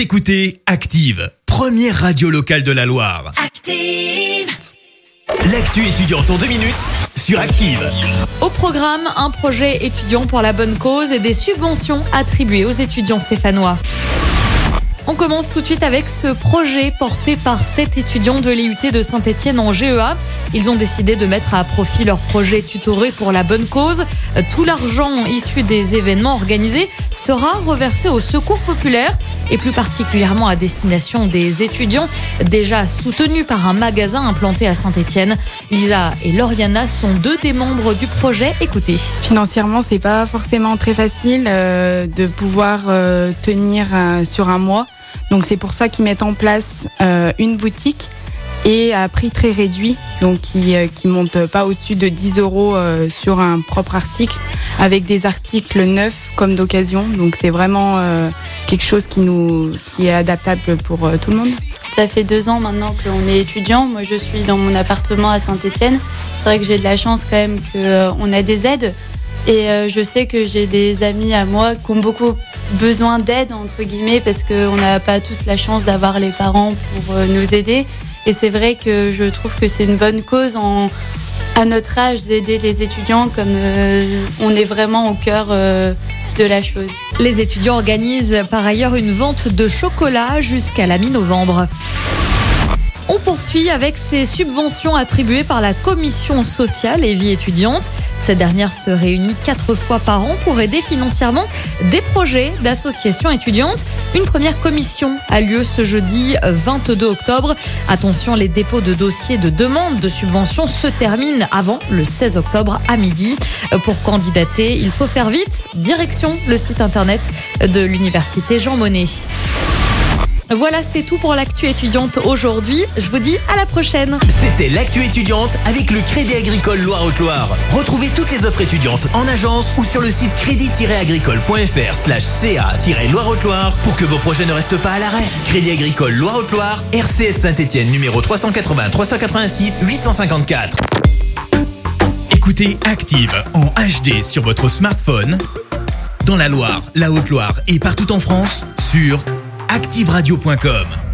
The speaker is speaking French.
Vous écoutez Active, première radio locale de la Loire. Active. L'actu étudiante en deux minutes sur Active. Au programme, un projet étudiant pour la bonne cause et des subventions attribuées aux étudiants stéphanois. On commence tout de suite avec ce projet porté par sept étudiants de l'IUT de Saint-Etienne en GEA. Ils ont décidé de mettre à profit leur projet tutoré pour la bonne cause. Tout l'argent issu des événements organisés sera reversé au secours populaire et plus particulièrement à destination des étudiants déjà soutenus par un magasin implanté à Saint-Etienne. Lisa et Lauriana sont deux des membres du projet. Écoutez. Financièrement, c'est pas forcément très facile euh, de pouvoir euh, tenir euh, sur un mois. Donc c'est pour ça qu'ils mettent en place euh, une boutique et à prix très réduit, donc qui euh, qui monte pas au-dessus de 10 euros euh, sur un propre article, avec des articles neufs comme d'occasion. Donc c'est vraiment euh, quelque chose qui nous qui est adaptable pour euh, tout le monde. Ça fait deux ans maintenant qu'on est étudiant. Moi, je suis dans mon appartement à Saint-Etienne. C'est vrai que j'ai de la chance quand même qu'on a des aides. Et euh, je sais que j'ai des amis à moi qui ont beaucoup besoin d'aide, entre guillemets, parce qu'on n'a pas tous la chance d'avoir les parents pour euh, nous aider. Et c'est vrai que je trouve que c'est une bonne cause à notre âge d'aider les étudiants comme euh, on est vraiment au cœur euh, de la chose. Les étudiants organisent par ailleurs une vente de chocolat jusqu'à la mi-novembre. On poursuit avec ces subventions attribuées par la commission sociale et vie étudiante. Cette dernière se réunit quatre fois par an pour aider financièrement des projets d'associations étudiantes. Une première commission a lieu ce jeudi 22 octobre. Attention, les dépôts de dossiers de demande de subventions se terminent avant le 16 octobre à midi. Pour candidater, il faut faire vite. Direction le site internet de l'université Jean Monnet. Voilà, c'est tout pour l'actu étudiante aujourd'hui. Je vous dis à la prochaine. C'était l'actu étudiante avec le Crédit Agricole Loire-Haute-Loire. Retrouvez toutes les offres étudiantes en agence ou sur le site crédit-agricole.fr slash ca-loire-haute-Loire pour que vos projets ne restent pas à l'arrêt. Crédit Agricole Loire-Haute-Loire, RCS Saint-Etienne numéro 380 386 854. Écoutez Active en HD sur votre smartphone, dans la Loire, la Haute-Loire et partout en France, sur activeradio.com.